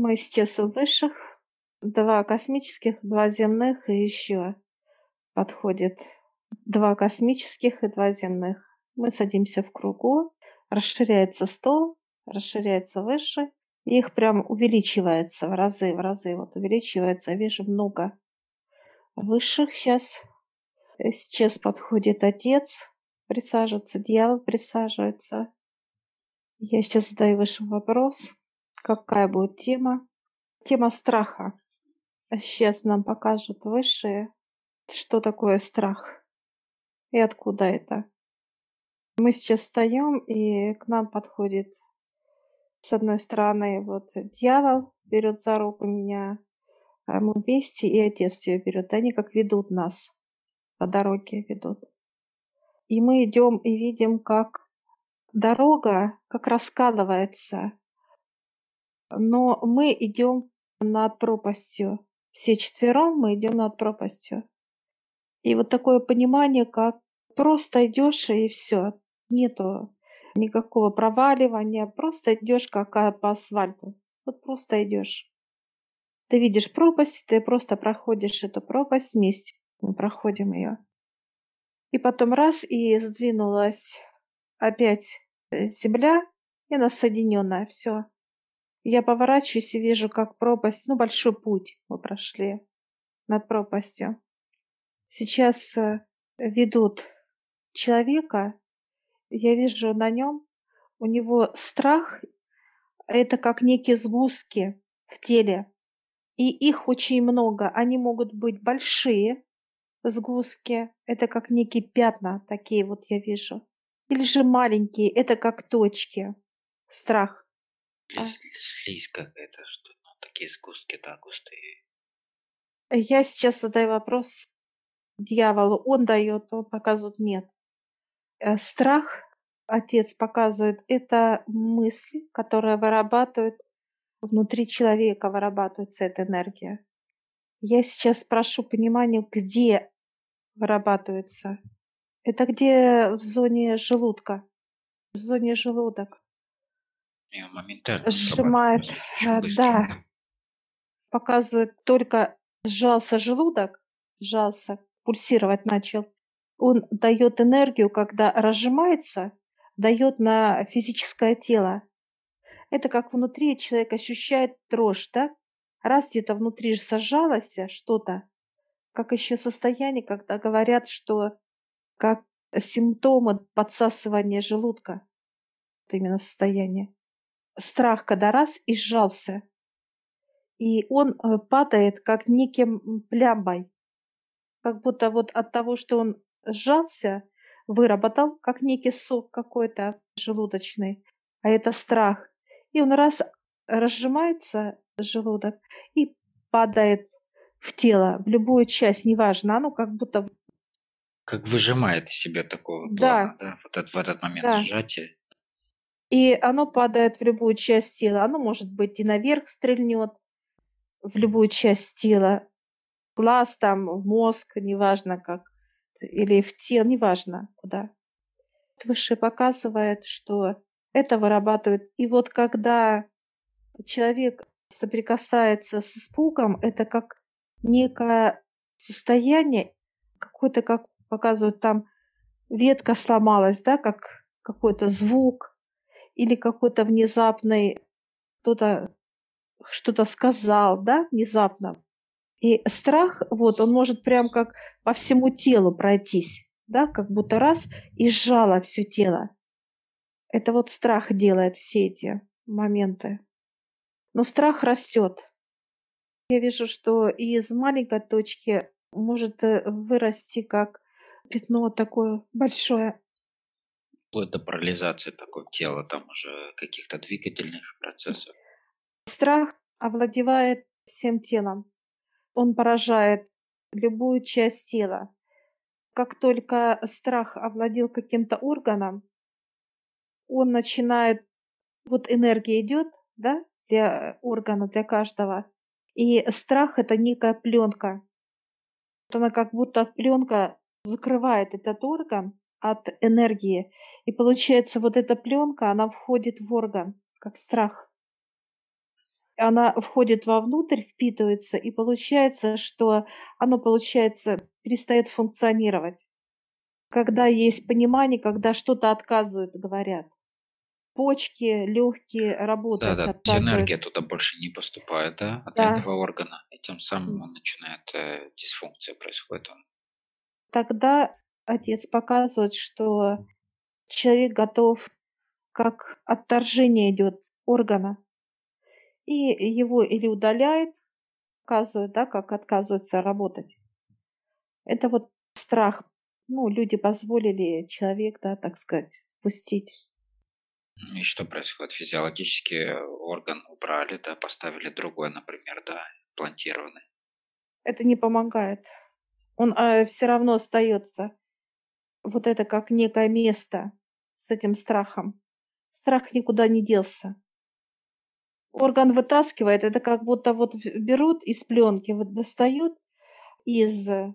Мы сейчас у высших. Два космических, два земных и еще подходит два космических и два земных. Мы садимся в кругу, расширяется стол, расширяется выше, и их прям увеличивается в разы, в разы. Вот увеличивается, вижу много высших сейчас. Сейчас подходит отец, присаживается, дьявол присаживается. Я сейчас задаю высшим вопрос, какая будет тема. Тема страха. Сейчас нам покажут высшие, что такое страх и откуда это. Мы сейчас встаем, и к нам подходит с одной стороны вот дьявол берет за руку меня, а мы вместе, и отец ее берет. Они как ведут нас, по дороге ведут. И мы идем и видим, как дорога как раскалывается, но мы идем над пропастью. Все четвером мы идем над пропастью. И вот такое понимание, как просто идешь и все. Нету никакого проваливания, просто идешь как по асфальту. Вот просто идешь. Ты видишь пропасть, ты просто проходишь эту пропасть вместе. Мы проходим ее. И потом раз, и сдвинулась опять э, земля, и она соединенная. Все. Я поворачиваюсь и вижу, как пропасть, ну, большой путь мы прошли над пропастью. Сейчас э, ведут человека, я вижу на нем, у него страх, это как некие сгустки в теле. И их очень много. Они могут быть большие сгустки, это как некие пятна, такие вот я вижу. Или же маленькие, это как точки. Страх. Или а? слизь какая-то, что ну, такие сгустки, да, густые. Я сейчас задаю вопрос дьяволу. Он дает, он показывает нет. Э, страх, отец показывает, это мысли, которые вырабатывают внутри человека, вырабатывается эта энергия. Я сейчас прошу понимания, где вырабатывается. Это где в зоне желудка, в зоне желудок. Ее моментально сжимает, э, да, показывает только сжался желудок, сжался, пульсировать начал. Он дает энергию, когда разжимается, дает на физическое тело. Это как внутри человек ощущает дрожь, да? Раз где-то внутри же что-то, как еще состояние, когда говорят, что как симптомы подсасывания желудка. Вот именно состояние страх, когда раз и сжался. И он э, падает как неким плямбой. Как будто вот от того, что он сжался, выработал, как некий сок какой-то желудочный. А это страх. И он раз разжимается, желудок, и падает в тело, в любую часть, неважно, оно как будто... Как выжимает из себя такого плана, да, да? Вот это, в этот момент да. сжатия. И оно падает в любую часть тела. Оно может быть и наверх стрельнет, в любую часть тела. Глаз там, мозг, неважно как. Или в тело, неважно куда. Выше показывает, что это вырабатывает. И вот когда человек соприкасается с испугом, это как некое состояние, какое-то, как показывают там, ветка сломалась, да, как какой-то звук, или какой-то внезапный кто-то что-то сказал, да, внезапно. И страх, вот, он может прям как по всему телу пройтись, да, как будто раз и сжало все тело. Это вот страх делает все эти моменты. Но страх растет. Я вижу, что из маленькой точки может э, вырасти как пятно такое большое вплоть до парализации такого тела, там уже каких-то двигательных процессов. Страх овладевает всем телом. Он поражает любую часть тела. Как только страх овладел каким-то органом, он начинает, вот энергия идет, да, для органа, для каждого. И страх это некая пленка. Она как будто пленка закрывает этот орган, от энергии. И получается, вот эта пленка, она входит в орган, как страх. она входит вовнутрь, впитывается, и получается, что оно, получается, перестает функционировать. Когда есть понимание, когда что-то отказывают, говорят. Почки, легкие Да, работать да, то есть энергия отказывают. туда больше не поступает, да, от Да. этого органа, и тем самым он начинает, э, дисфункция происходит, он Тогда отец показывает, что человек готов, как отторжение идет органа, и его или удаляет, показывает, да, как отказывается работать. Это вот страх. Ну, люди позволили человек, да, так сказать, впустить. И что происходит? Физиологически э, орган убрали, да, поставили другой, например, да, имплантированный. Это не помогает. Он все равно остается. Вот это как некое место с этим страхом. Страх никуда не делся. Орган вытаскивает, это как будто вот берут из пленки, вот достают из э,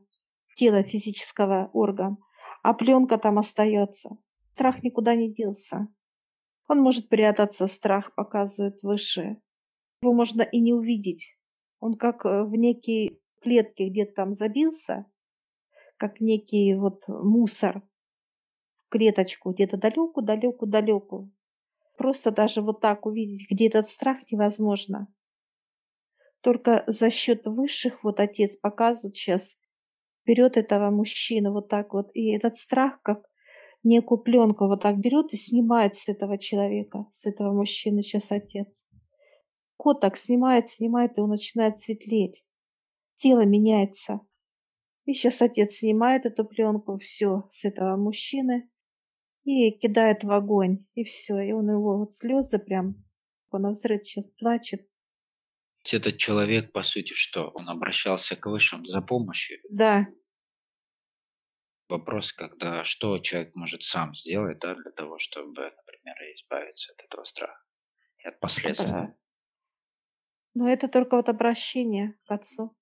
тела физического орган, а пленка там остается. Страх никуда не делся. Он может прятаться, страх показывает выше. Его можно и не увидеть. Он как э, в некие клетки где-то там забился, как некий вот мусор в клеточку, где-то далеко, далеко, далеко. Просто даже вот так увидеть, где этот страх невозможно. Только за счет высших, вот отец показывает сейчас, берет этого мужчину вот так вот, и этот страх, как некую пленку вот так берет и снимает с этого человека, с этого мужчины сейчас отец. Кот так снимает, снимает, и он начинает светлеть. Тело меняется. И сейчас отец снимает эту пленку, все, с этого мужчины, и кидает в огонь, и все. И он его вот слезы прям, он взрыв сейчас плачет. этот человек, по сути, что? Он обращался к высшим за помощью. Да, Вопрос, когда что человек может сам сделать, да, для того, чтобы, например, избавиться от этого страха и от последствий. да. Но это только вот обращение к отцу.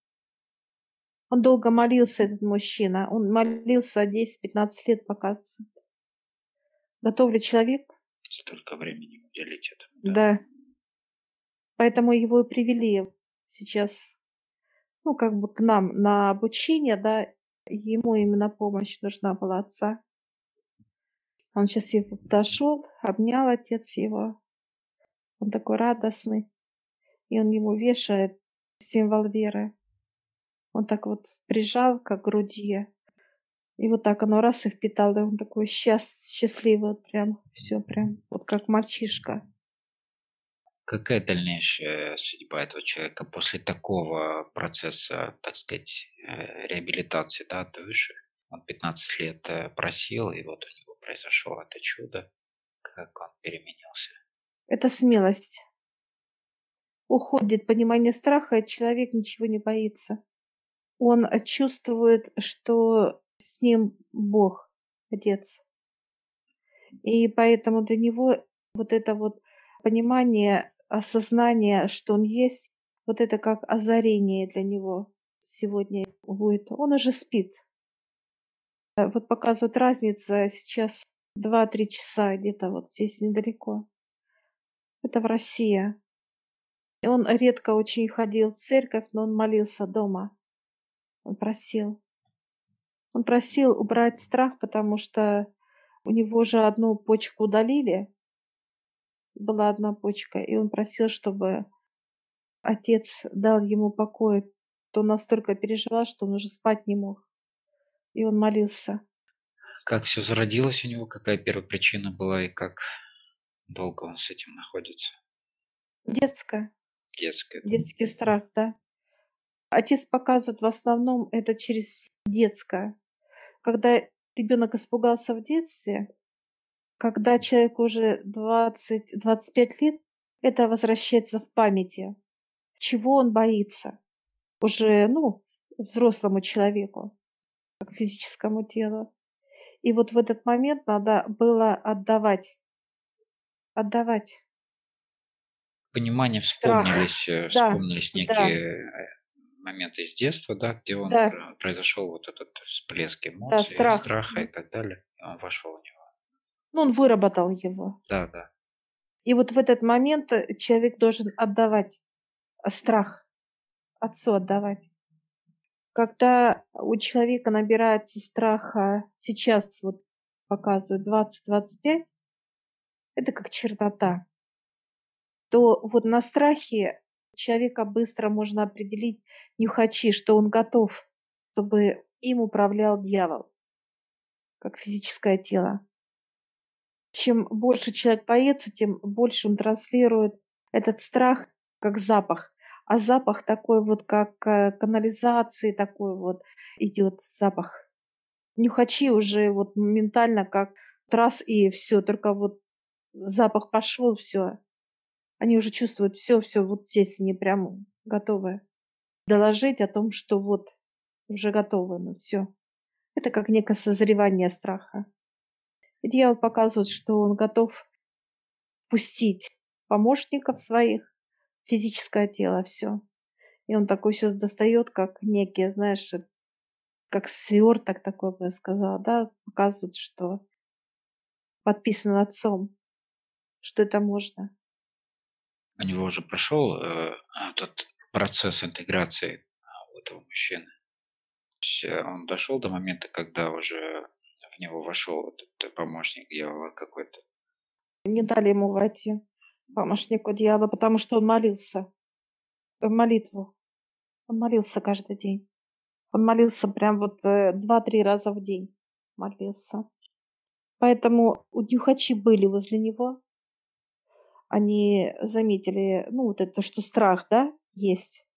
Он долго молился, этот мужчина. Он молился 10-15 лет, показывается. Готов ли человек? Столько времени уделить этому. Да. Поэтому его и привели сейчас, ну, как бы к нам на обучение, да, ему именно помощь нужна была отца. Он сейчас его подошел, обнял отец его. Он такой радостный. И он ему вешает символ веры. Он так вот прижал как к груди. И вот так оно раз и впитал. И он такой счаст, счастливый, вот прям все прям, вот как мальчишка. Какая дальнейшая судьба этого человека после такого процесса, так сказать, э, реабилитации, да, от выше? Он 15 лет э, просил, и вот у него произошло это чудо. Как он переменился? Это смелость. Уходит понимание страха, и человек ничего не боится. Он чувствует, что с ним Бог, Отец. И поэтому для него вот это вот понимание, осознание, что он есть, вот это как озарение для него сегодня будет. Он уже спит. Э, Вот показывает разница сейчас 2-3 часа где-то вот здесь недалеко. Это в России. Он редко очень ходил в церковь, но он молился дома. Он просил. Он просил убрать страх, потому что у него же одну почку удалили. Была одна почка, и он просил, чтобы отец дал ему покой. То настолько переживал, что он уже спать не мог. И он молился. Как все зародилось у него, какая первопричина была и как долго он с этим находится? Детское. Детское. Детский страх, да. Отец показывает в основном это через детское. Когда ребенок испугался в детстве, когда человек уже 20-25 лет, это возвращается в памяти. Чего он боится? Уже, ну, взрослому человеку, как физическому телу. И вот в этот момент надо было отдавать. Отдавать. Понимание Страх. вспомнились, э, Да, вспомнились да. Э, моменты из детства, да, где он Да. про- произошел вот этот всплеск эмоций, страх. страха и так далее. И он вошел в него. Ну, он выработал его. Да, да. И вот в этот момент э, человек должен отдавать. страх отцу отдавать. Когда у человека набирается страха, сейчас вот показывают 20-25, это как чернота, то вот на страхе человека быстро можно определить нюхачи, что он готов, чтобы им управлял дьявол, как физическое тело. Чем больше человек боится, тем больше он транслирует этот страх как запах. А запах такой вот, как э, канализации, такой вот идет запах. Нюхачи уже вот моментально как трасс и все, только вот запах пошел, все. Они уже чувствуют все, все вот здесь они прям готовы доложить о том, что вот уже готовы, ну все. Это как некое созревание страха. И дьявол показывает, что он готов пустить помощников своих, физическое тело, все. И он такой сейчас достает, как некий, знаешь, как сверток такой, бы я сказала, да, показывает, что подписан отцом, что это можно. У него уже прошел э, этот процесс интеграции у этого мужчины. Э, он дошел до момента, когда уже в него вошел этот помощник дьявола какой-то. Не дали ему войти, помощнику дьявола, потому что он молился молитву. Он молился каждый день. Он молился прям вот э, два-три раза в день. Молился. Поэтому дюхачи были возле него. Они заметили, ну, вот это, что страх, да, есть.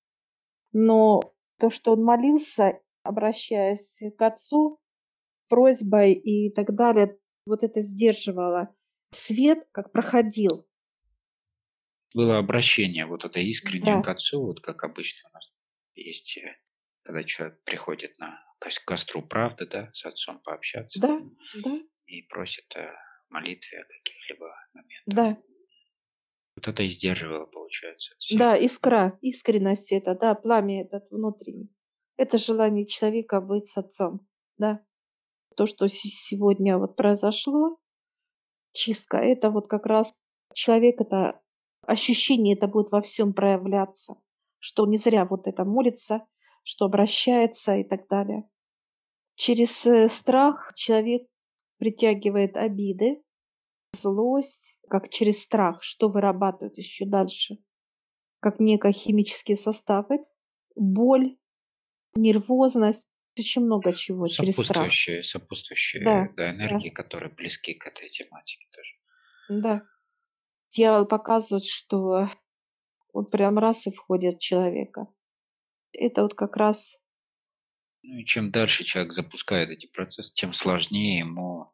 Но то, что он молился, обращаясь к отцу, просьбой и так далее, вот это сдерживало. Свет как проходил. Было обращение, вот это искреннее да. к отцу, вот как обычно у нас есть, э, когда человек приходит на костру правды, да, с отцом пообщаться. Да, да. И просит о молитве о каких-либо моментах. Да. Вот это и сдерживало, получается. Все. Да, искра, искренность это, да, пламя этот внутренний. Это желание человека быть с отцом, да. То, что сегодня вот произошло, чистка, это вот как раз человек, это ощущение это будет во всем проявляться, что не зря вот это молится, что обращается и так далее. Через э, страх человек притягивает обиды, злость, как через страх, что вырабатывает еще дальше, как некие химические составы, боль, нервозность, очень много чего через страх. Сопутствующие, да, да, энергии, да. которые близки к этой тематике тоже. Да. Дьявол показывает, что он прям раз и входит в человека. Это вот как раз... Ну и чем дальше человек запускает эти процессы, тем сложнее ему,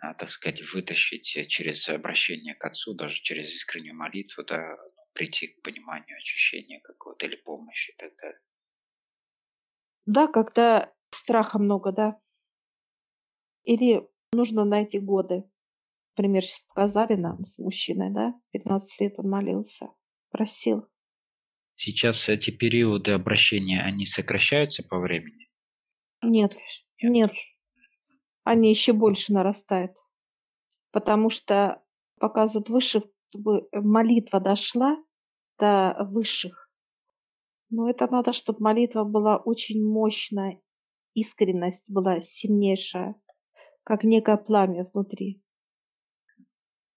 так сказать, вытащить через обращение к Отцу, даже через искреннюю молитву, да, прийти к пониманию ощущения какого-то или помощи и так далее. Да, когда страха много, да. Или нужно найти годы. Например, сказали нам с мужчиной, да, 15 лет он молился, просил. Сейчас эти периоды обращения, они сокращаются по времени? Нет, нет. Они еще больше нарастают. Потому что показывают выше, чтобы молитва дошла до высших но это надо, чтобы молитва была очень мощная, искренность была сильнейшая, как некое пламя внутри.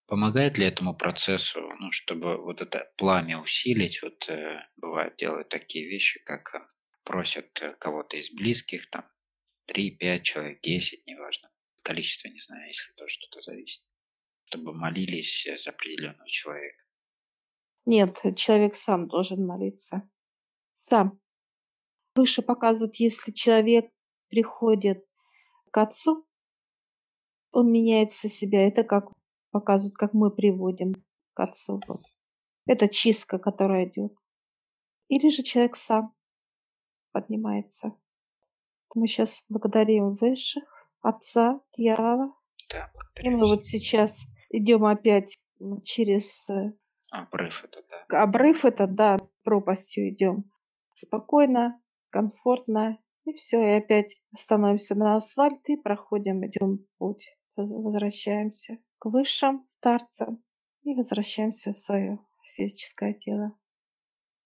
Помогает ли этому процессу, ну, чтобы вот это пламя усилить? Вот э, бывает делают такие вещи, как э, просят э, кого-то из близких, там, 3-5 человек, 10, неважно, количество, не знаю, если тоже что-то зависит, чтобы молились за определенного человека. Нет, человек сам должен молиться сам. Выше показывают, если человек приходит к отцу, он меняется себя. Это как показывают, как мы приводим к отцу. Это чистка, которая идет. Или же человек сам поднимается. Мы сейчас благодарим высших, отца, дьявола. Да, И мы вот сейчас идем опять через э, обрыв это, да. Обрыв это, да, пропастью идем спокойно, комфортно. И все, и опять становимся на асфальт и проходим, идем путь. Возвращаемся к высшим старцам и возвращаемся в свое физическое тело.